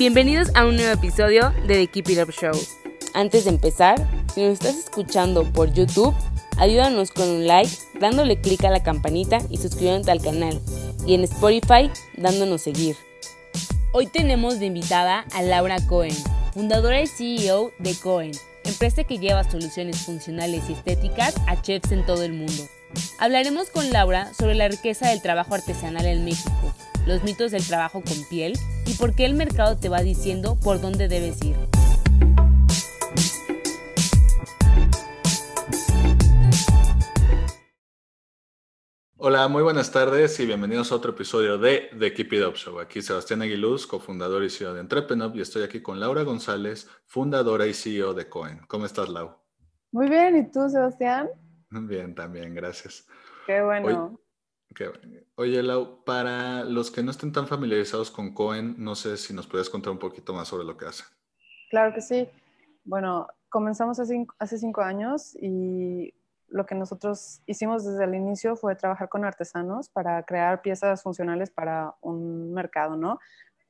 Bienvenidos a un nuevo episodio de The Keep It Up Show. Antes de empezar, si nos estás escuchando por YouTube, ayúdanos con un like, dándole clic a la campanita y suscribiéndote al canal. Y en Spotify, dándonos seguir. Hoy tenemos de invitada a Laura Cohen, fundadora y CEO de Cohen, empresa que lleva soluciones funcionales y estéticas a chefs en todo el mundo. Hablaremos con Laura sobre la riqueza del trabajo artesanal en México los mitos del trabajo con piel y por qué el mercado te va diciendo por dónde debes ir. Hola, muy buenas tardes y bienvenidos a otro episodio de The Keep It Up Show. Aquí Sebastián Aguiluz, cofundador y CEO de Entrepreneur, y estoy aquí con Laura González, fundadora y CEO de Cohen. ¿Cómo estás, Lau? Muy bien, ¿y tú, Sebastián? Bien, también, gracias. Qué bueno. Oye, Lau, para los que no estén tan familiarizados con Cohen, no sé si nos puedes contar un poquito más sobre lo que hace. Claro que sí. Bueno, comenzamos hace cinco, años y lo que nosotros hicimos desde el inicio fue trabajar con artesanos para crear piezas funcionales para un mercado, ¿no?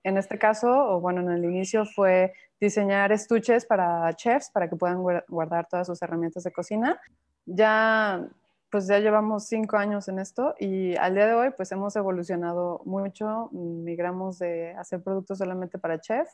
En este caso, o bueno, en el inicio fue diseñar estuches para chefs para que puedan guardar todas sus herramientas de cocina. Ya pues ya llevamos cinco años en esto y al día de hoy pues hemos evolucionado mucho, migramos de hacer productos solamente para chef,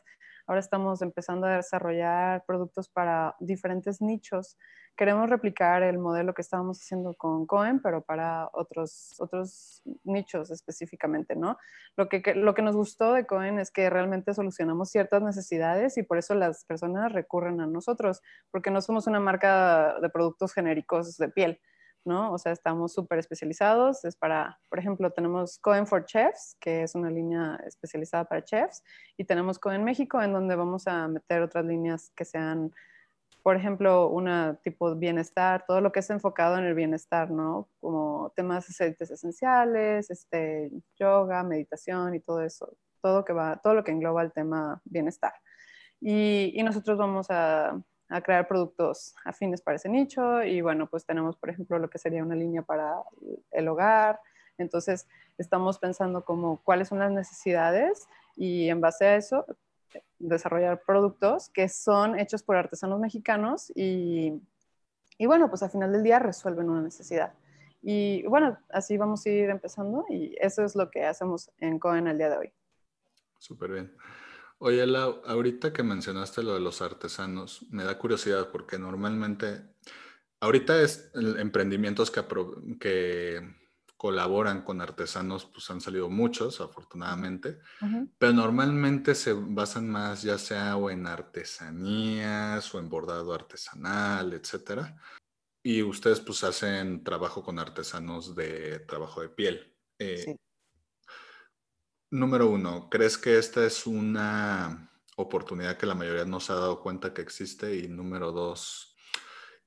ahora estamos empezando a desarrollar productos para diferentes nichos. Queremos replicar el modelo que estábamos haciendo con Cohen, pero para otros, otros nichos específicamente, ¿no? Lo que, lo que nos gustó de Cohen es que realmente solucionamos ciertas necesidades y por eso las personas recurren a nosotros, porque no somos una marca de productos genéricos de piel ¿no? O sea, estamos súper especializados. Es para, por ejemplo, tenemos Cohen for Chefs, que es una línea especializada para chefs, y tenemos Cohen México, en donde vamos a meter otras líneas que sean, por ejemplo, una tipo bienestar, todo lo que es enfocado en el bienestar, ¿no? Como temas aceites esenciales, este, yoga, meditación y todo eso, todo, que va, todo lo que engloba el tema bienestar. y nosotros vamos a a crear productos afines para ese nicho y bueno, pues tenemos, por ejemplo, lo que sería una línea para el hogar. Entonces, estamos pensando como cuáles son las necesidades y en base a eso desarrollar productos que son hechos por artesanos mexicanos y, y bueno, pues al final del día resuelven una necesidad. Y bueno, así vamos a ir empezando y eso es lo que hacemos en Cohen el día de hoy. Súper bien. Oye, Lau, ahorita que mencionaste lo de los artesanos, me da curiosidad porque normalmente, ahorita es emprendimientos que, que colaboran con artesanos, pues han salido muchos, afortunadamente, pero normalmente se basan más ya sea o en artesanías o en bordado artesanal, etcétera. Y ustedes pues hacen trabajo con artesanos de trabajo de piel. Eh, Número uno, ¿crees que esta es una oportunidad que la mayoría no se ha dado cuenta que existe? Y número dos,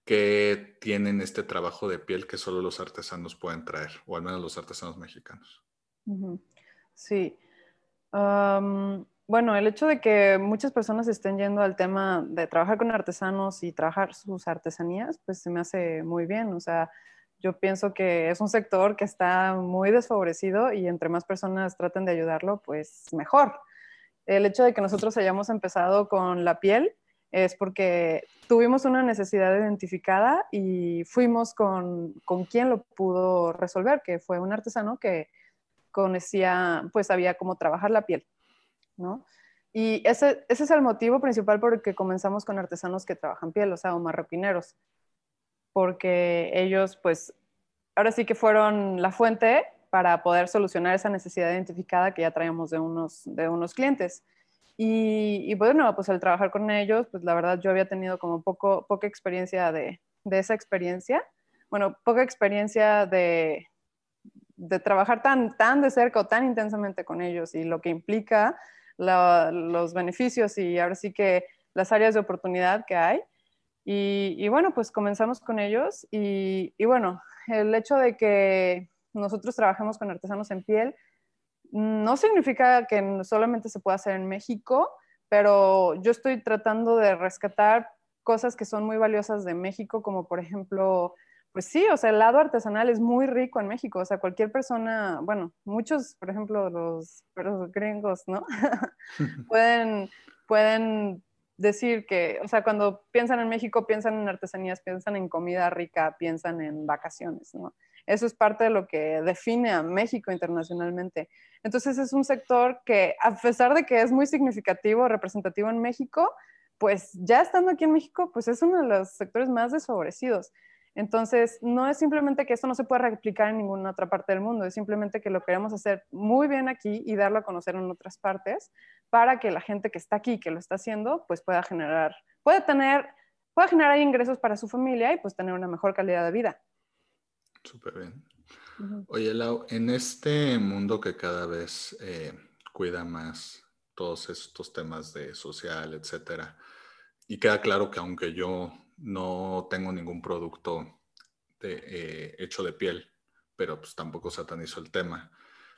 ¿qué tienen este trabajo de piel que solo los artesanos pueden traer? O al menos los artesanos mexicanos. Sí. bueno, el hecho de que muchas personas estén yendo al tema de trabajar con artesanos y trabajar sus artesanías, pues se me hace muy bien. O sea, yo pienso que es un sector que está muy desfavorecido y entre más personas traten de ayudarlo, pues mejor. El hecho de que nosotros hayamos empezado con la piel es porque tuvimos una necesidad identificada y fuimos con, con quien lo pudo resolver, que fue un artesano que conocía, pues sabía cómo trabajar la piel, ¿no? Y ese, ese es el motivo principal por el que comenzamos con artesanos que trabajan piel, o sea, o marroquineros porque ellos pues ahora sí que fueron la fuente para poder solucionar esa necesidad identificada que ya traíamos de unos, de unos clientes. Y, bueno, pues al trabajar con ellos, pues la verdad yo había tenido como poco, poca experiencia de, de esa experiencia. Bueno, poca experiencia de, de trabajar tan, tan de cerca o tan intensamente con ellos y lo que implica los beneficios y ahora sí que las áreas de oportunidad que hay. Y, bueno, pues comenzamos con ellos y, y, bueno, el hecho de que nosotros trabajemos con artesanos en piel no significa que solamente se pueda hacer en México, pero yo estoy tratando de rescatar cosas que son muy valiosas de México, como por ejemplo, pues sí, o sea, el lado artesanal es muy rico en México, o sea, cualquier persona, bueno, muchos, por ejemplo, los, los gringos, ¿no? pueden, pueden decir que, o sea, cuando piensan en México, piensan en artesanías, piensan en comida rica, piensan en vacaciones, ¿no? Eso es parte de lo que define a México internacionalmente. Entonces es un sector que, a pesar de que es muy significativo, representativo en México, pues ya estando aquí en México, pues es uno de los sectores más desfavorecidos. Entonces, no es simplemente que esto no se pueda replicar en ninguna otra parte del mundo, es simplemente que lo queremos hacer muy bien aquí y darlo a conocer en otras partes para que la gente que está aquí, que lo está haciendo, pues pueda generar, puede tener, pueda generar ingresos para su familia y pues tener una mejor calidad de vida. Súper bien. Oye, Lau, en este mundo que cada vez eh, cuida más todos estos temas de social, etcétera, y queda claro que aunque yo no tengo ningún producto eh, hecho de piel, pero pues tampoco satanizo el tema,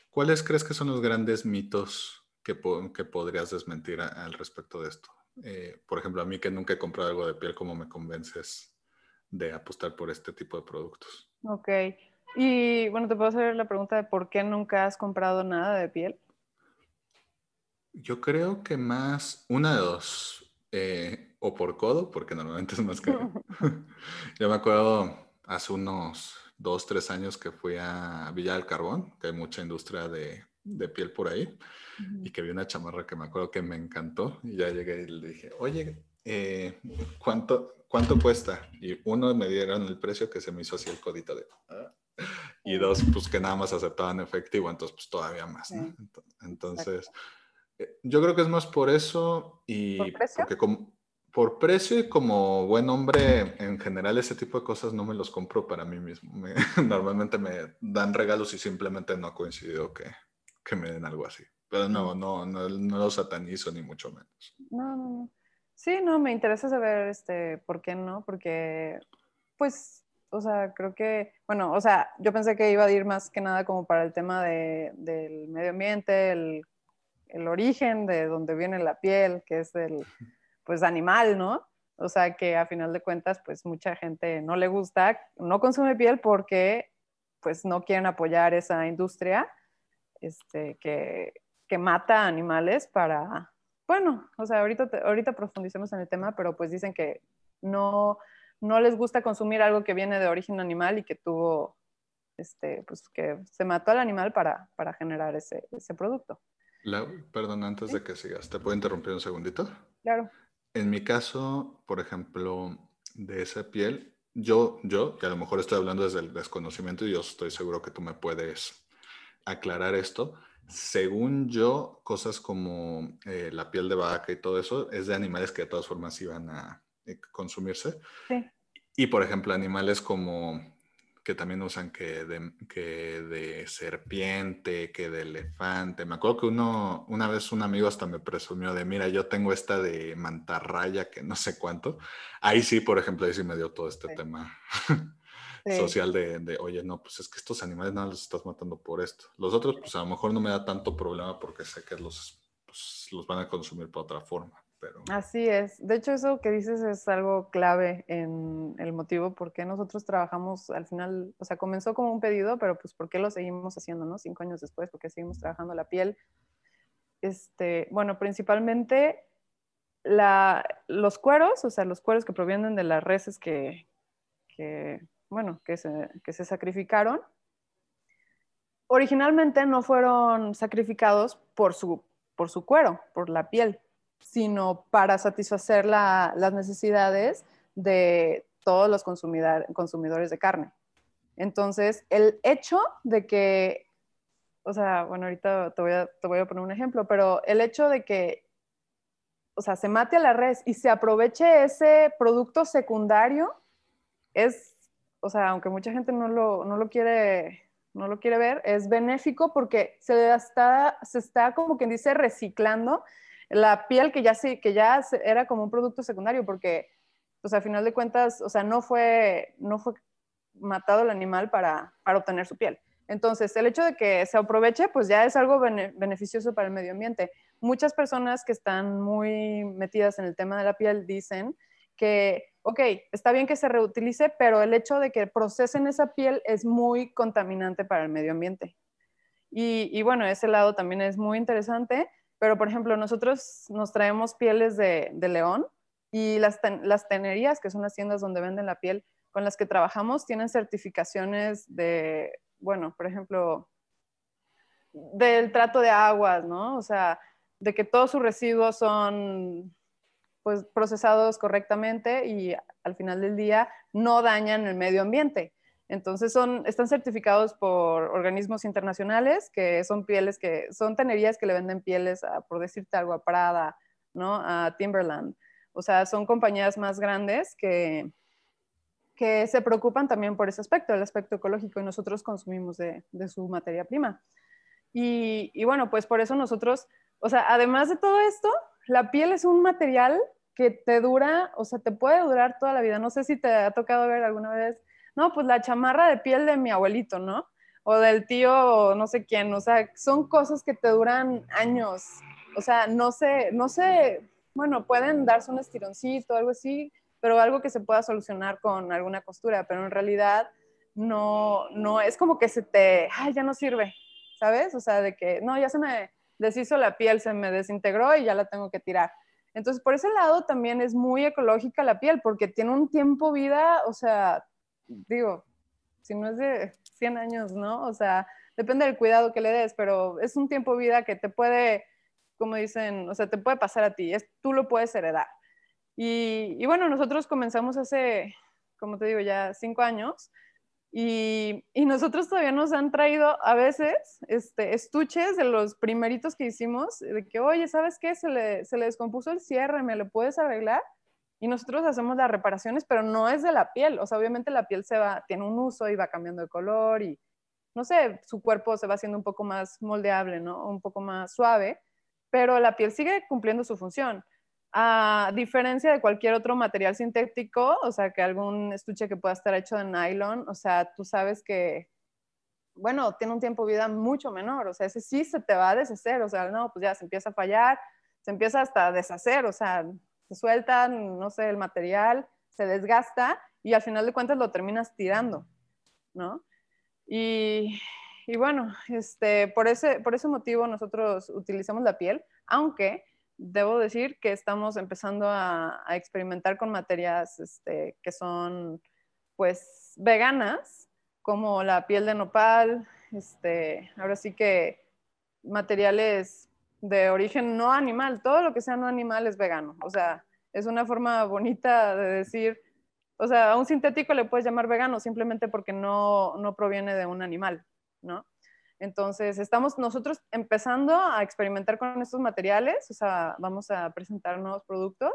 ¿cuáles crees que son los grandes mitos que, que podrías desmentir al respecto de esto? Eh, por ejemplo, a mí que nunca he comprado algo de piel, ¿cómo me convences de apostar por este tipo de productos? Ok. Y bueno, te puedo hacer la pregunta de por qué nunca has comprado nada de piel. Yo creo que más, una de dos, eh, o por codo, porque normalmente es más caro. Yo me acuerdo hace unos dos, tres años que fui a Villa del Carbón, que hay mucha industria de, de piel por ahí, y que vi una chamarra que me acuerdo que me encantó, y ya llegué y le dije, oye, eh, ¿cuánto, ¿cuánto cuesta? Y uno me dieron el precio que se me hizo así el codito de... Ah", y dos, pues que nada más aceptaban efectivo, entonces pues todavía más, ¿no? Entonces, eh, yo creo que es más por eso y ¿Por precio? porque como, por precio y como buen hombre, en general ese tipo de cosas no me los compro para mí mismo. normalmente me dan regalos y simplemente no ha coincidido que, que me den algo así. Pero no, no, no, no lo satanizo ni mucho menos. No, no, no. Sí, no, me interesa saber este, por qué no, porque, pues, o sea, creo que, bueno, o sea, yo pensé que iba a ir más que nada como para el tema de, del medio ambiente, el, el, origen de donde viene la piel, que es el, pues, animal, ¿no? O sea, que a final de cuentas, pues, mucha gente no le gusta, no consume piel porque, pues, no quieren apoyar esa industria este, que, que mata animales para, bueno, o sea, ahorita, ahorita profundicemos en el tema, pero pues dicen que no, no les gusta consumir algo que viene de origen animal y que tuvo, este, pues que se mató al animal para, para generar ese, ese producto. perdón, antes de que sigas, ¿te puedo interrumpir un segundito? Claro. En mi caso, por ejemplo, de esa piel, yo, yo, que a lo mejor estoy hablando desde el desconocimiento y yo estoy seguro que tú me puedes aclarar esto, según yo, cosas como eh, la piel de vaca y todo eso es de animales que de todas formas iban a eh, consumirse. Sí. Y por ejemplo, animales como que también usan que de, que de serpiente, que de elefante. Me acuerdo que uno, una vez un amigo hasta me presumió de, mira, yo tengo esta de mantarraya, que no sé cuánto. Ahí sí, por ejemplo, ahí sí me dio todo este tema. social de, oye, no, pues es que estos animales no los estás matando por esto. Los otros, pues a lo mejor no me da tanto problema porque sé que los, pues, los van a consumir por otra forma. Pero... Así es. De hecho, eso que dices es algo clave en el motivo por qué nosotros trabajamos al final, o sea, comenzó como un pedido, pero pues por qué lo seguimos haciendo, ¿no? Cinco años después, porque seguimos trabajando la piel. Este, bueno, principalmente la, los cueros, o sea, los cueros que provienen de las reses que, que bueno, que se, que se sacrificaron, originalmente no fueron sacrificados por su, por su cuero, por la piel, sino para satisfacer las necesidades de todos los consumidores de carne. Entonces, el hecho de que, o sea, bueno, ahorita te voy, a, te voy a poner un ejemplo, pero el hecho de que, o sea, se mate a la res y se aproveche ese producto secundario es o sea, aunque mucha gente no lo, no lo quiere no lo quiere ver, es benéfico porque se está, se está como quien dice reciclando la piel que ya, sí, que ya era como un producto secundario porque pues a final de cuentas, o sea, no fue, no fue matado el animal para, para obtener su piel. Entonces, el hecho de que se aproveche, pues ya es algo beneficioso para el medio ambiente. Muchas personas que están muy metidas en el tema de la piel dicen que, ok, está bien que se reutilice, pero el hecho de que procesen esa piel es muy contaminante para el medio ambiente. Y, bueno, ese lado también es muy interesante, pero por ejemplo, nosotros nos traemos pieles de, león y las, las tenerías, que son las tiendas donde venden la piel con las que trabajamos, tienen certificaciones de bueno, por ejemplo, del trato de aguas, ¿no? O sea, de que todos sus residuos son pues procesados correctamente y al final del día no dañan el medio ambiente. Entonces son, están certificados por organismos internacionales que son pieles que son tenerías que le venden pieles a, por decirte algo, a Prada, ¿no? A Timberland. O sea, son compañías más grandes que, que se preocupan también por ese aspecto, el aspecto ecológico, y nosotros consumimos de, su materia prima. Y, bueno, pues por eso nosotros, o sea, además de todo esto, la piel es un material que te dura, o sea, te puede durar toda la vida. No sé si te ha tocado ver alguna vez, no, pues la chamarra de piel de mi abuelito, ¿no? O del tío, no sé quién, o sea, son cosas que te duran años. O sea, no sé, no sé, bueno, pueden darse un estironcito, algo así, pero algo que se pueda solucionar con alguna costura, pero en realidad no, no es como que se te, ay, ya no sirve, ¿sabes? O sea, de que, no, ya se me deshizo la piel, se me desintegró y ya la tengo que tirar. Entonces, por ese lado también es muy ecológica la piel, porque tiene un tiempo vida, o sea, digo, si no es de 100 años, ¿no? O sea, depende del cuidado que le des, pero es un tiempo vida que te puede, como dicen, o sea, te puede pasar a ti, es, tú lo puedes heredar. Y, bueno, nosotros comenzamos hace, como te digo, ya cinco años. Y, nosotros todavía nos han traído a veces este, estuches de los primeritos que hicimos, de que, oye, ¿sabes qué? Se le, se le descompuso el cierre, ¿me lo puedes arreglar? Y nosotros hacemos las reparaciones, pero no es de la piel. O sea, obviamente la piel se va, tiene un uso y va cambiando de color y, no sé, su cuerpo se va haciendo un poco más moldeable, ¿no? Un poco más suave, pero la piel sigue cumpliendo su función. A diferencia de cualquier otro material sintético, o sea, que algún estuche que pueda estar hecho de nylon, o sea, tú sabes que, bueno, tiene un tiempo de vida mucho menor, o sea, ese sí se te va a deshacer, o sea, no, pues ya se empieza a fallar, se empieza hasta a deshacer, o sea, se suelta, no sé, el material, se desgasta y al final de cuentas lo terminas tirando, ¿no? Y, y bueno, este, por, ese, por ese motivo nosotros utilizamos la piel, aunque debo decir que estamos empezando a, experimentar con materias este, que son pues veganas, como la piel de nopal, este, ahora sí que materiales de origen no animal, todo lo que sea no animal es vegano, o sea, es una forma bonita de decir, o sea, a un sintético le puedes llamar vegano simplemente porque no, no proviene de un animal, ¿no? Entonces, estamos nosotros empezando a experimentar con estos materiales, o sea, vamos a presentar nuevos productos,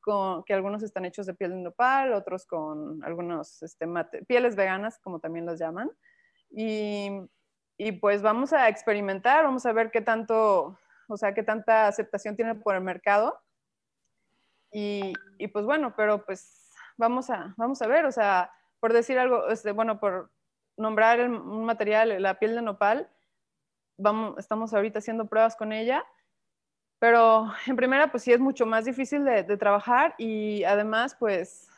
con, que algunos están hechos de piel de nopal, otros con algunos este, pieles veganas, como también los llaman. Y, y, pues vamos a experimentar, vamos a ver qué tanto, o sea, qué tanta aceptación tiene por el mercado. Y, y pues bueno, pero pues vamos a, vamos a ver, o sea, por decir algo, este, bueno, por nombrar un material, la piel de nopal. Vamos, estamos ahorita haciendo pruebas con ella, pero en primera, pues sí es mucho más difícil de, trabajar y además, pues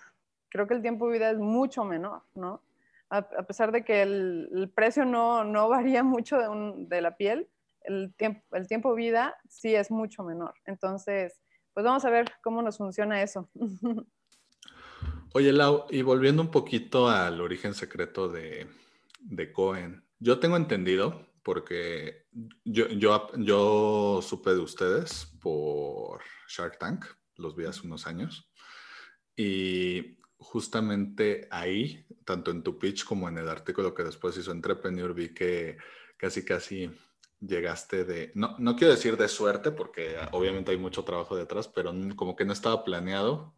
creo que el tiempo de vida es mucho menor, ¿no? A, pesar de que el, precio no, no, varía mucho de, de la piel, el tiempo, el tiempo de vida sí es mucho menor. Entonces, pues vamos a ver cómo nos funciona eso. Oye, Lau, y volviendo un poquito al origen secreto de, de Cohen. Yo tengo entendido, porque yo, yo, yo supe de ustedes por Shark Tank, los vi hace unos años, y justamente ahí, tanto en tu pitch como en el artículo que después hizo Entrepreneur, vi que casi casi llegaste de, no, no quiero decir de suerte, porque obviamente hay mucho trabajo detrás, pero como que no estaba planeado,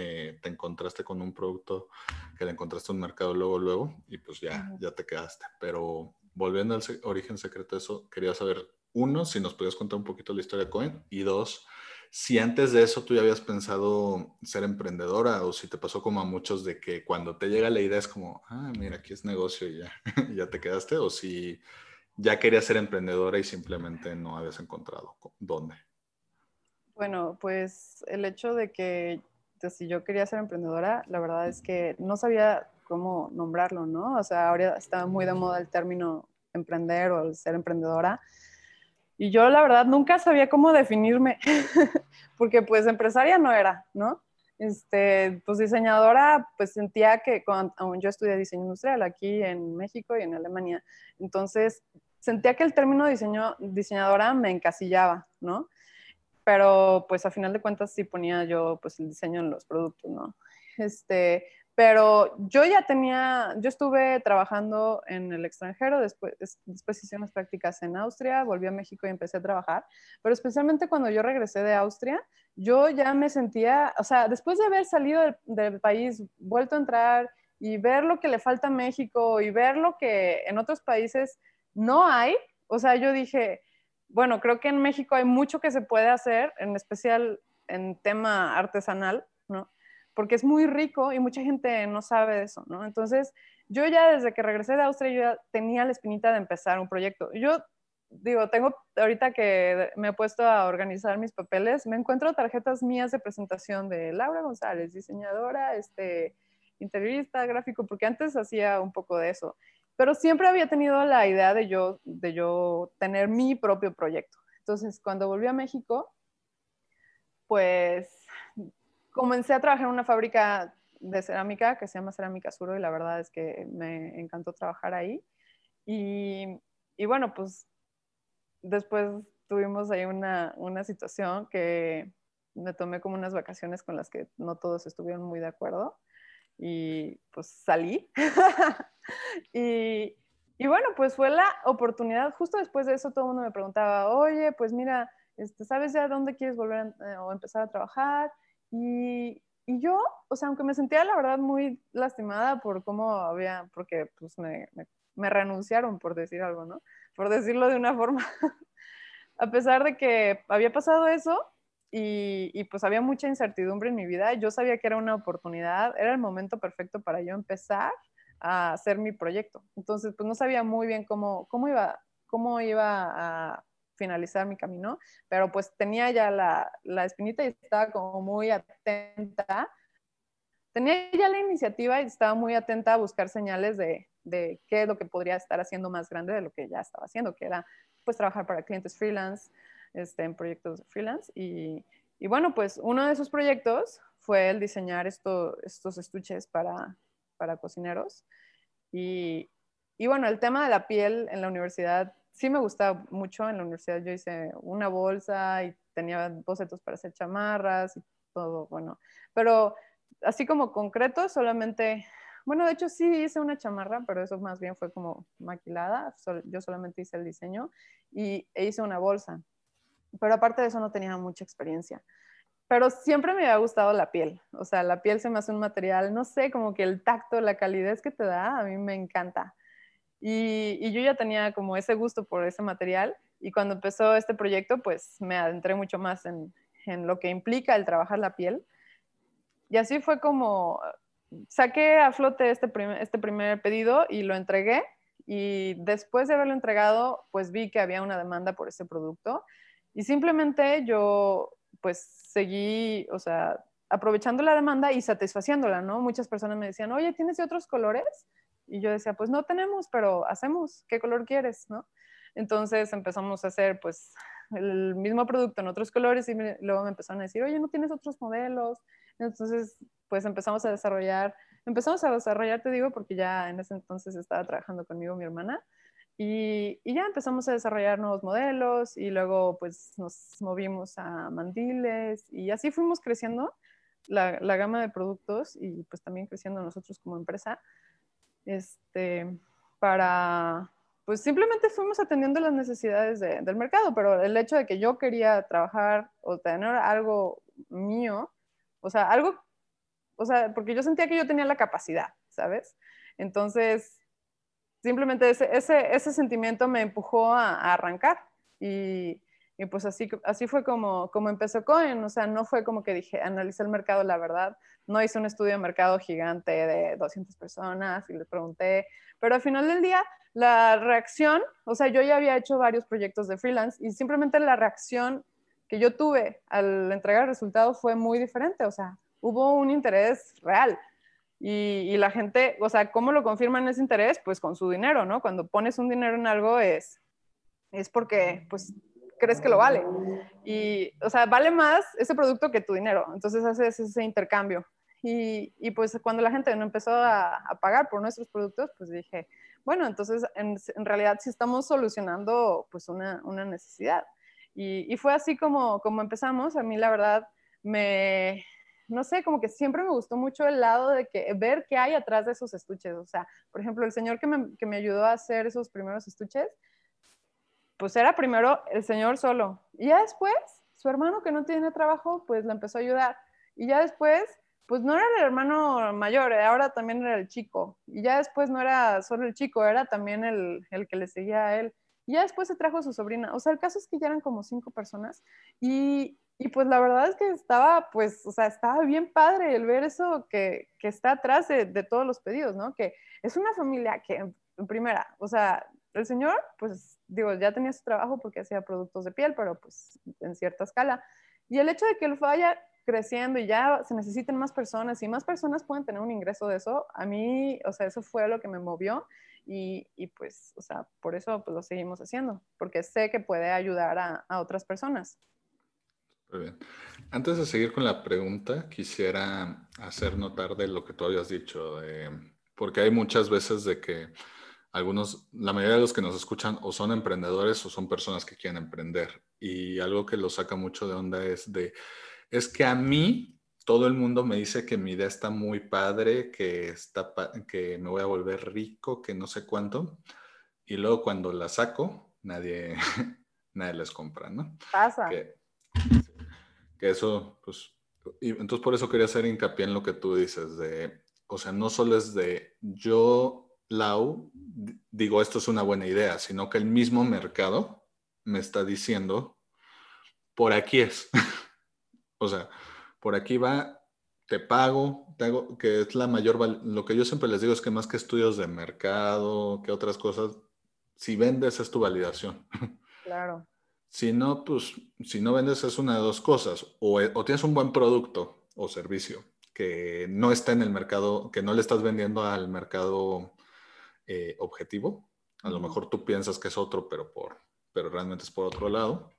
eh, te encontraste con un producto que le encontraste un mercado luego, luego, y pues ya, ya te quedaste. Pero volviendo al origen secreto eso, quería saber, uno, si nos podías contar un poquito la historia de Coin, y dos, si antes de eso tú ya habías pensado ser emprendedora o si te pasó como a muchos de que cuando te llega la idea es como, ah, mira, aquí es negocio y ya, ya te quedaste, o si ya querías ser emprendedora y simplemente no habías encontrado dónde. Bueno, pues el hecho de que si yo quería ser emprendedora, la verdad es que no sabía cómo nombrarlo, ¿no? O sea, ahora está muy de moda el término emprender o el ser emprendedora. Y yo la verdad nunca sabía cómo definirme, porque pues empresaria no era, ¿no? Este, pues diseñadora, pues sentía que cuando yo estudié diseño industrial aquí en México y en Alemania, entonces sentía que el término diseño, diseñadora me encasillaba, ¿no? Pero pues a final de cuentas sí ponía yo pues el diseño en los productos, ¿no? Este, pero yo ya tenía, yo estuve trabajando en el extranjero, después, después hice unas prácticas en Austria, volví a México y empecé a trabajar, pero especialmente cuando yo regresé de Austria, yo ya me sentía, o sea, después de haber salido del, del país, vuelto a entrar y ver lo que le falta a México y ver lo que en otros países no hay, o sea, yo dije, bueno, creo que en México hay mucho que se puede hacer, en especial en tema artesanal, ¿no? Porque es muy rico y mucha gente no sabe eso, ¿no? Entonces, yo ya desde que regresé de Austria, ya tenía la espinita de empezar un proyecto. Yo digo, tengo ahorita que me he puesto a organizar mis papeles, me encuentro tarjetas mías de presentación de Laura González, diseñadora, este, interiorista, gráfico, porque antes hacía un poco de eso pero siempre había tenido la idea de yo, de yo tener mi propio proyecto. Entonces, cuando volví a México, pues comencé a trabajar en una fábrica de cerámica que se llama Cerámica Suro y la verdad es que me encantó trabajar ahí. Y, y bueno, pues después tuvimos ahí una, una situación que me tomé como unas vacaciones con las que no todos estuvieron muy de acuerdo y pues salí. y, y, bueno, pues fue la oportunidad, justo después de eso todo el mundo me preguntaba, oye, pues mira, este, ¿sabes ya dónde quieres volver eh, o empezar a trabajar? Y, y, yo, o sea, aunque me sentía la verdad muy lastimada por cómo había, porque pues me, me, me renunciaron por decir algo, ¿no? Por decirlo de una forma. a pesar de que había pasado eso, y, pues había mucha incertidumbre en mi vida. Yo sabía que era una oportunidad, era el momento perfecto para yo empezar a hacer mi proyecto. Entonces, pues no sabía muy bien cómo, cómo, iba, cómo iba a finalizar mi camino, pero pues tenía ya la, la espinita y estaba como muy atenta. Tenía ya la iniciativa y estaba muy atenta a buscar señales de, de qué es lo que podría estar haciendo más grande de lo que ya estaba haciendo, que era pues trabajar para clientes freelance, este, en proyectos freelance. Y, y, bueno, pues uno de esos proyectos fue el diseñar esto, estos estuches para, para cocineros. Y, y, bueno, el tema de la piel en la universidad sí me gustaba mucho. En la universidad yo hice una bolsa y tenía bocetos para hacer chamarras y todo, bueno. Pero así como concreto, solamente bueno, de hecho sí hice una chamarra, pero eso más bien fue como maquilada. yo solamente hice el diseño y e hice una bolsa pero aparte de eso no tenía mucha experiencia. Pero siempre me había gustado la piel, o sea, la piel se me hace un material, no sé, como que el tacto, la calidez que te da, a mí me encanta. Y, yo ya tenía como ese gusto por ese material y cuando empezó este proyecto, pues me adentré mucho más en, lo que implica el trabajar la piel. Y así fue como saqué a flote este, este primer pedido y lo entregué. Y después de haberlo entregado, pues vi que había una demanda por ese producto y simplemente yo pues seguí, o sea, aprovechando la demanda y satisfaciéndola, ¿no? Muchas personas me decían, oye, ¿tienes otros colores? Y yo decía, pues no tenemos, pero hacemos, ¿qué color quieres, no? Entonces empezamos a hacer pues el mismo producto en otros colores y luego me empezaron a decir, oye, ¿no tienes otros modelos? Entonces, pues empezamos a desarrollar, empezamos a desarrollar, te digo, porque ya en ese entonces estaba trabajando conmigo mi hermana, y, ya empezamos a desarrollar nuevos modelos y luego pues nos movimos a mandiles y así fuimos creciendo la, la, gama de productos y pues también creciendo nosotros como empresa. Este, para, pues simplemente fuimos atendiendo las necesidades del mercado, pero el hecho de que yo quería trabajar o tener algo mío, o sea, algo o sea, porque yo sentía que yo tenía la capacidad, ¿sabes? Entonces, simplemente ese, ese, sentimiento me empujó a, a arrancar. Y, y, pues así, así fue como, como empezó Cohen, o sea, no fue como que dije, analicé el mercado, la verdad, no hice un estudio de mercado gigante de 200 personas y les pregunté, pero al final del día, la reacción, o sea, yo ya había hecho varios proyectos de freelance y simplemente la reacción que yo tuve al entregar el resultado fue muy diferente, o sea, hubo un interés real. Y, la gente, o sea, ¿cómo lo confirman ese interés? Pues con su dinero, ¿no? Cuando pones un dinero en algo es, es porque, pues, crees que lo vale. Y, o sea, vale más ese producto que tu dinero. Entonces haces ese intercambio. Y, y pues cuando la gente no empezó a, a, pagar por nuestros productos, pues dije, bueno, entonces en, en realidad sí estamos solucionando pues una, una necesidad. Y, y, fue así como, como empezamos. A mí la verdad me, no sé, como que siempre me gustó mucho el lado de que ver qué hay atrás de esos estuches. O sea, por ejemplo, el señor que me, que me ayudó a hacer esos primeros estuches, pues era primero el señor solo. Y ya después, su hermano que no tiene trabajo, pues le empezó a ayudar. Y ya después, pues no era el hermano mayor, eh, ahora también era el chico. Y ya después no era solo el chico, era también el, el que le seguía a él. Y ya después se trajo su sobrina. O sea, el caso es que ya eran como cinco personas. Y, y pues la verdad es que estaba, pues, o sea, estaba bien padre el ver eso que, que está atrás de, todos los pedidos, ¿no? Que es una familia que, en primera, o sea, el señor, pues, digo, ya tenía su trabajo porque hacía productos de piel, pero pues en cierta escala. Y el hecho de que él vaya creciendo y ya se necesiten más personas y más personas pueden tener un ingreso de eso, a mí, o sea, eso fue lo que me movió y, y pues, o sea, por eso pues, lo seguimos haciendo, porque sé que puede ayudar a otras personas. Muy bien. Antes de seguir con la pregunta, quisiera hacer notar de lo que tú habías dicho, de, porque hay muchas veces de que algunos, la mayoría de los que nos escuchan o son emprendedores o son personas que quieren emprender. Y algo que lo saca mucho de onda es de, es que a mí todo el mundo me dice que mi idea está muy padre, que, está, que me voy a volver rico, que no sé cuánto. Y luego cuando la saco, nadie, nadie les compra, ¿no? Pasa. Que, que eso, pues, entonces por eso quería hacer hincapié en lo que tú dices, de, o sea, no solo es de yo, Lau, digo esto es una buena idea, sino que el mismo mercado me está diciendo, por aquí es. o sea, por aquí va, te pago, te hago, que es la mayor, lo que yo siempre les digo es que más que estudios de mercado, que otras cosas, si vendes es tu validación. Claro. Si no, pues si no vendes es una de dos cosas. O, o, tienes un buen producto o servicio que no está en el mercado, que no le estás vendiendo al mercado eh, objetivo. A lo mejor tú piensas que es otro, pero, por, pero realmente es por otro lado.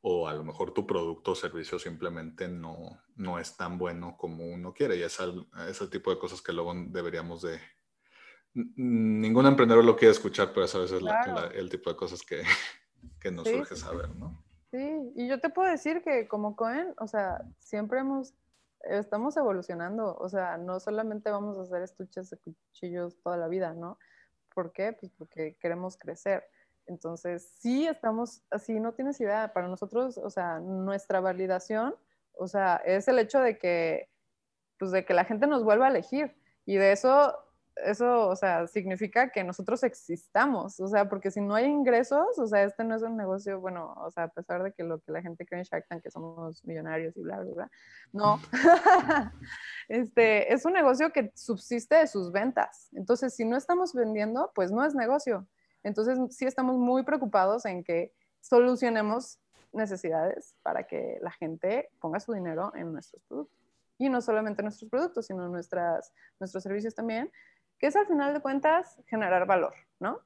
O a lo mejor tu producto o servicio simplemente no, no es tan bueno como uno quiere. Y es al, ese tipo de cosas que luego deberíamos de... Ningún emprendedor lo quiere escuchar, pero esa es claro. la, la, el tipo de cosas que, que nos sí, surge saber, ¿no? Sí, y yo te puedo decir que como Cohen, o sea, siempre hemos, estamos evolucionando, o sea, no solamente vamos a hacer estuches de cuchillos toda la vida, ¿no? ¿Por qué? Pues porque queremos crecer. Entonces, sí estamos así, no tienes idea, para nosotros, o sea, nuestra validación, o sea, es el hecho de que, pues de que la gente nos vuelva a elegir. Y de eso eso, o sea, significa que nosotros existamos, o sea, porque si no hay ingresos, o sea, este no es un negocio, bueno, o sea, a pesar de que lo que la gente cree en Shark que somos millonarios y bla, bla, bla, no, este, es un negocio que subsiste de sus ventas, entonces, si no estamos vendiendo, pues no es negocio, entonces sí estamos muy preocupados en que solucionemos necesidades para que la gente ponga su dinero en nuestros productos. Y no solamente nuestros productos, sino nuestras, nuestros servicios también, que es al final de cuentas generar valor, ¿no?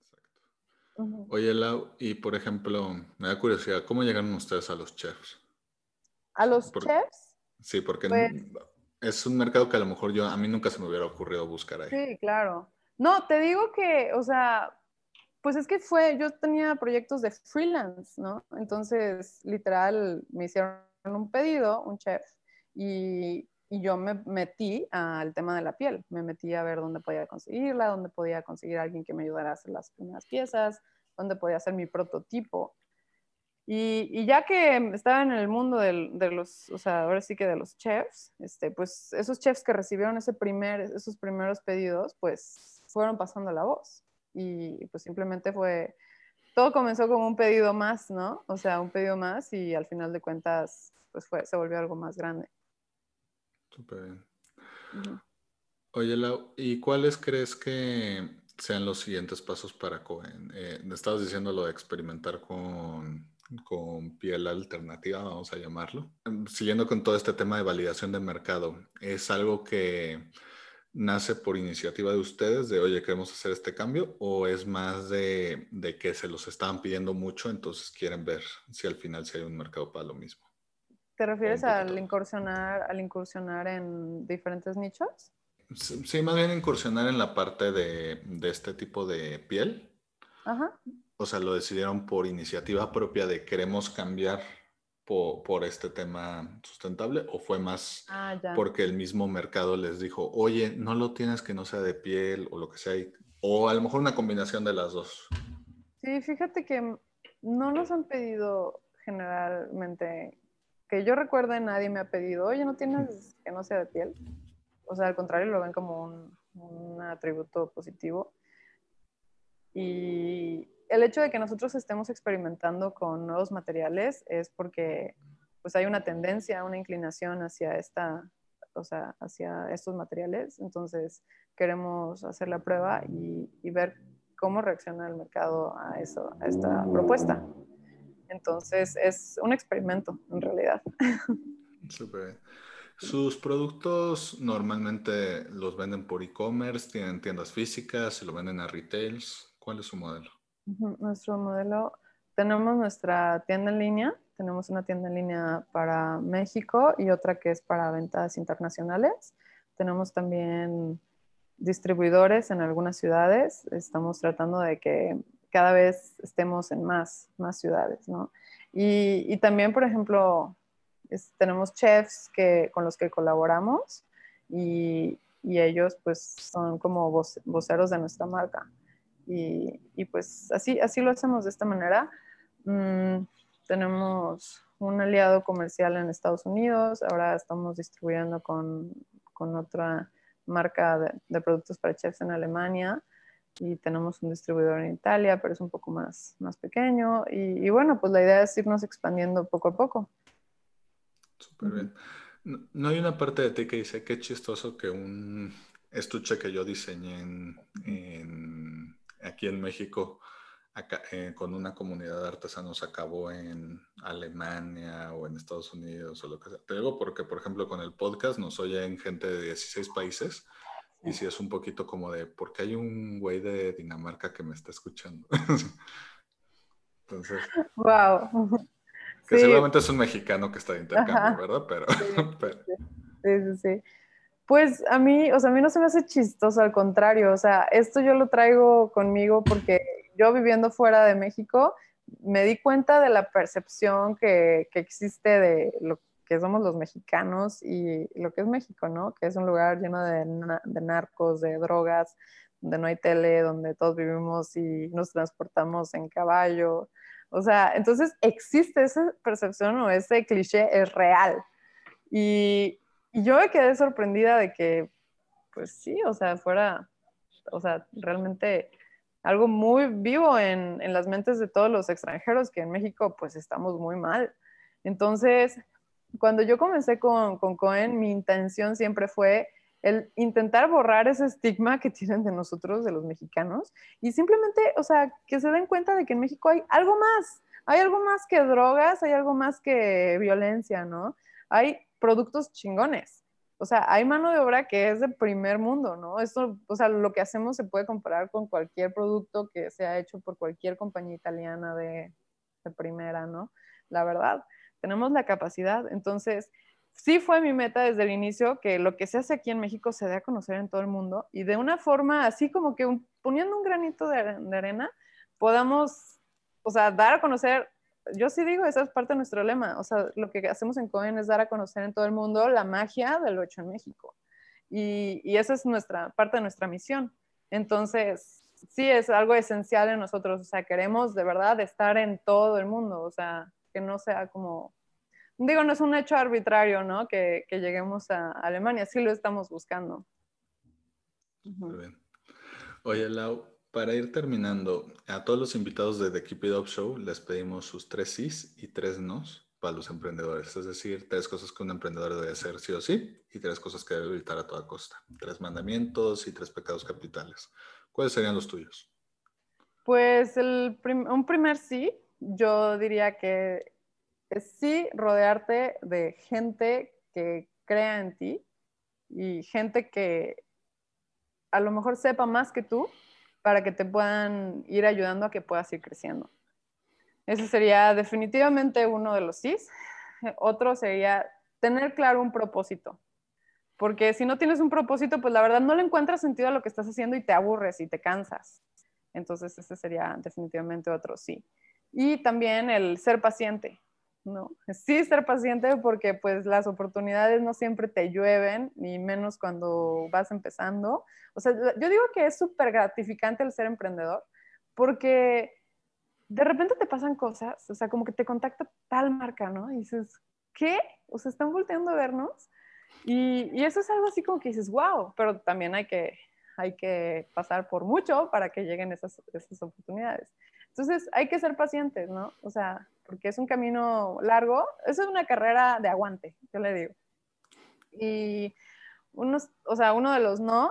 Exacto. Uh -huh. Oye, Lau, y por ejemplo, me da curiosidad, ¿cómo llegaron ustedes a los chefs? ¿A los por, chefs? Sí, porque pues, es un mercado que a lo mejor yo, a mí nunca se me hubiera ocurrido buscar ahí. Sí, claro. No, te digo que, o sea, pues es que fue, yo tenía proyectos de freelance, ¿no? Entonces, literal, me hicieron un pedido, un chef, y y yo me metí al tema de la piel, me metí a ver dónde podía conseguirla, dónde podía conseguir alguien que me ayudara a hacer las primeras piezas, dónde podía hacer mi prototipo. Y, ya que estaba en el mundo de los, o sea, ahora sí que de los chefs, este, pues esos chefs que recibieron ese primer, esos primeros pedidos, pues fueron pasando la voz. Y pues simplemente fue, todo comenzó como un pedido más, ¿no? O sea, un pedido más y al final de cuentas, pues fue, se volvió algo más grande. Súper bien. Oye, Lau, ¿y cuáles crees que sean los siguientes pasos para Cohen? Eh, estabas diciendo lo de experimentar con con piel alternativa, vamos a llamarlo. Em, siguiendo con todo este tema de validación de mercado, ¿es algo que nace por iniciativa de ustedes, de, oye, queremos hacer este cambio, o es más de, que se los estaban pidiendo mucho, entonces quieren ver si al final si hay un mercado para lo mismo? ¿Te refieres al incursionar, al incursionar en diferentes nichos? Sí, más bien incursionar en la parte de, de este tipo de piel. Ajá o sea, lo decidieron por iniciativa propia de queremos cambiar por, este tema sustentable o fue más ah, porque el mismo mercado les dijo, oye, no lo tienes que no sea de piel o lo que sea, o a lo mejor una combinación de las dos? Sí, fíjate que no nos han pedido generalmente, que yo recuerde, nadie me ha pedido, oye, no tienes que no sea de piel. O sea, al contrario, lo ven como un, un atributo positivo. Y el hecho de que nosotros estemos experimentando con nuevos materiales es porque pues hay una tendencia, una inclinación hacia esta, o sea, hacia estos materiales. Entonces queremos hacer la prueba y, ver cómo reacciona el mercado a eso, a esta propuesta. Entonces es un experimento en realidad. Súper. ¿Sus productos normalmente los venden por e-commerce? ¿Tienen tiendas físicas? ¿Se lo venden a retails? ¿Cuál es su modelo? Nuestro modelo, tenemos nuestra tienda en línea, tenemos una tienda en línea para México y otra que es para ventas internacionales. Tenemos también distribuidores en algunas ciudades. Estamos tratando de que cada vez estemos en más, más ciudades, ¿no? Y, también, por ejemplo, tenemos chefs que, con los que colaboramos y, y ellos pues son como voceros de nuestra marca. Y, pues así, así lo hacemos de esta manera. Mm, tenemos un aliado comercial en Estados Unidos, ahora estamos distribuyendo con, con otra marca de, productos para chefs en Alemania y tenemos un distribuidor en Italia, pero es un poco más, más pequeño. Y, y bueno, pues la idea es irnos expandiendo poco a poco. Súper bien. No, no, hay una parte de ti que dice, qué chistoso que un estuche que yo diseñé en, en aquí en México eh, con una comunidad de artesanos acabó en Alemania o en Estados Unidos o lo que sea. Te digo porque, por ejemplo, con el podcast nos oyen gente de 16 países y si es un poquito como de, porque hay un güey de Dinamarca que me está escuchando. Entonces. Wow. Que seguramente es un mexicano que está de intercambio, ¿verdad? Pero, sí, sí, sí. Pues a mí, o sea, a mí no se me hace chistoso, al contrario, o sea, esto yo lo traigo conmigo porque yo viviendo fuera de México me di cuenta de la percepción que, existe de lo que somos los mexicanos y lo que es México, ¿no? Que es un lugar lleno de, de narcos, de drogas, donde no hay tele, donde todos vivimos y nos transportamos en caballo. O sea, entonces existe esa percepción o ese cliché, es real. Y, y yo me quedé sorprendida de que, pues sí, o sea, fuera, o sea, realmente algo muy vivo en, en, las mentes de todos los extranjeros, que en México pues estamos muy mal. Entonces, cuando yo comencé con, con Cohen, mi intención siempre fue el intentar borrar ese estigma que tienen de nosotros, de los mexicanos, y simplemente, o sea, que se den cuenta de que en México hay algo más, hay algo más que drogas, hay algo más que violencia, ¿no? Hay productos chingones. O sea, hay mano de obra que es de primer mundo, ¿no? Esto, o sea, lo que hacemos se puede comparar con cualquier producto que sea hecho por cualquier compañía italiana de, de primera, ¿no? La verdad, tenemos la capacidad. Entonces, sí fue mi meta desde el inicio que lo que se hace aquí en México se dé a conocer en todo el mundo y de una forma así como que poniendo un granito de, arena podamos, o sea, dar a conocer yo sí digo, esa es parte de nuestro lema. O sea, lo que hacemos en Cohen es dar a conocer en todo el mundo la magia de lo hecho en México. Y, y esa es nuestra parte de nuestra misión. Entonces, sí es algo esencial en nosotros. O sea, queremos de verdad estar en todo el mundo. O sea, que no sea como, digo, no es un hecho arbitrario, ¿no? Que, que lleguemos a Alemania, sí lo estamos buscando. Muy bien. Oye, Lau, para ir terminando, a todos los invitados de The Keep It Up Show les pedimos sus tres sís y tres nos para los emprendedores. Es decir, tres cosas que un emprendedor debe hacer sí o sí y tres cosas que debe evitar a toda costa. Tres mandamientos y tres pecados capitales. ¿Cuáles serían los tuyos? Pues el un primer sí, yo diría que sí rodearte de gente que crea en ti y gente que a lo mejor sepa más que tú para que te puedan ir ayudando a que puedas ir creciendo. Ese sería definitivamente uno de los sís. Otro sería tener claro un propósito. Porque si no tienes un propósito, pues la verdad no le encuentras sentido a lo que estás haciendo y te aburres y te cansas. Entonces, ese sería definitivamente otro sí. Y también el ser paciente, ¿no? Sí, ser paciente porque pues las oportunidades no siempre te llueven, ni menos cuando vas empezando. O sea, yo digo que es súper gratificante el ser emprendedor porque de repente te pasan cosas, o sea, como que te contacta tal marca, ¿no? Y dices, ¿qué? O sea, están volteando a vernos. Y, y eso es algo así como que dices, wow, pero también hay que, hay que pasar por mucho para que lleguen esas, esas oportunidades. Entonces, hay que ser pacientes, ¿no? O sea, porque es un camino largo, eso es una carrera de aguante, yo le digo. Y unos, o sea, uno de los nos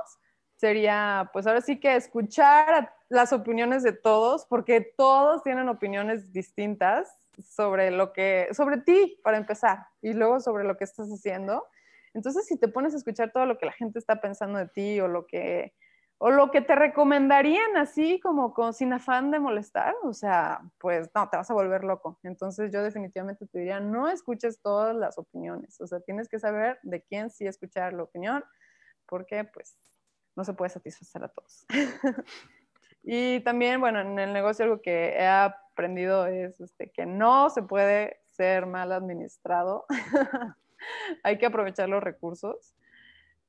sería, pues ahora sí que escuchar las opiniones de todos, porque todos tienen opiniones distintas sobre lo que, sobre ti, para empezar, y luego sobre lo que estás haciendo. Entonces, si te pones a escuchar todo lo que la gente está pensando de ti o lo que o lo que te recomendarían así como con, sin afán de molestar, o sea, pues no, te vas a volver loco. Entonces yo definitivamente te diría, no escuches todas las opiniones, o sea, tienes que saber de quién sí escuchar la opinión, porque pues no se puede satisfacer a todos. y también, bueno, en el negocio algo que he aprendido es este, que no se puede ser mal administrado, hay que aprovechar los recursos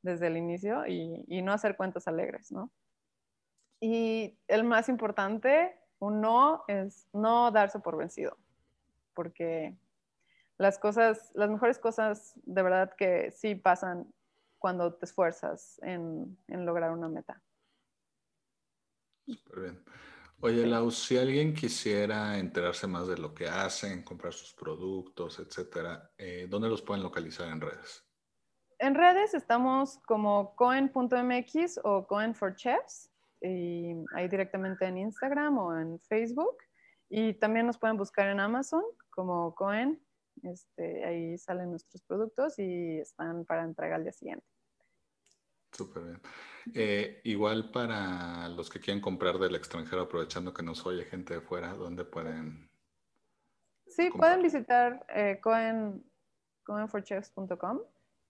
desde el inicio y, no hacer cuentas alegres, ¿no? Y el más importante, un no, es no darse por vencido, porque las cosas, las mejores cosas de verdad que sí pasan cuando te esfuerzas en, lograr una meta. Súper bien. Oye, Lau, si alguien quisiera enterarse más de lo que hacen, comprar sus productos, etcétera, eh, ¿dónde los pueden localizar en redes? En redes estamos como coen.mx o coen for chefs, y ahí directamente en Instagram o en Facebook. Y también nos pueden buscar en Amazon como Coen. Este, ahí salen nuestros productos y están para entrega al día siguiente. Súper bien. Eh, igual para los que quieren comprar del extranjero, aprovechando que nos oye gente de fuera, ¿dónde pueden? Sí, pueden visitar eh, coen, coenforchefs.com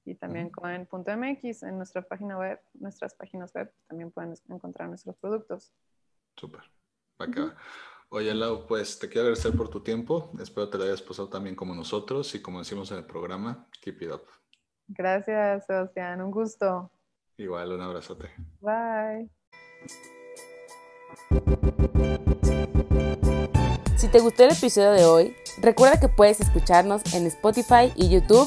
y también coen.mx en nuestra página web, nuestras páginas web también pueden encontrar nuestros productos. Súper. Oye, Lau, pues te quiero agradecer por tu tiempo. Espero te lo hayas pasado también como nosotros y como decimos en el programa, keep it up. Gracias, Sebastián. Un gusto. Igual, un abrazote. Bye. Si te gustó el episodio de hoy, recuerda que puedes escucharnos en Spotify y YouTube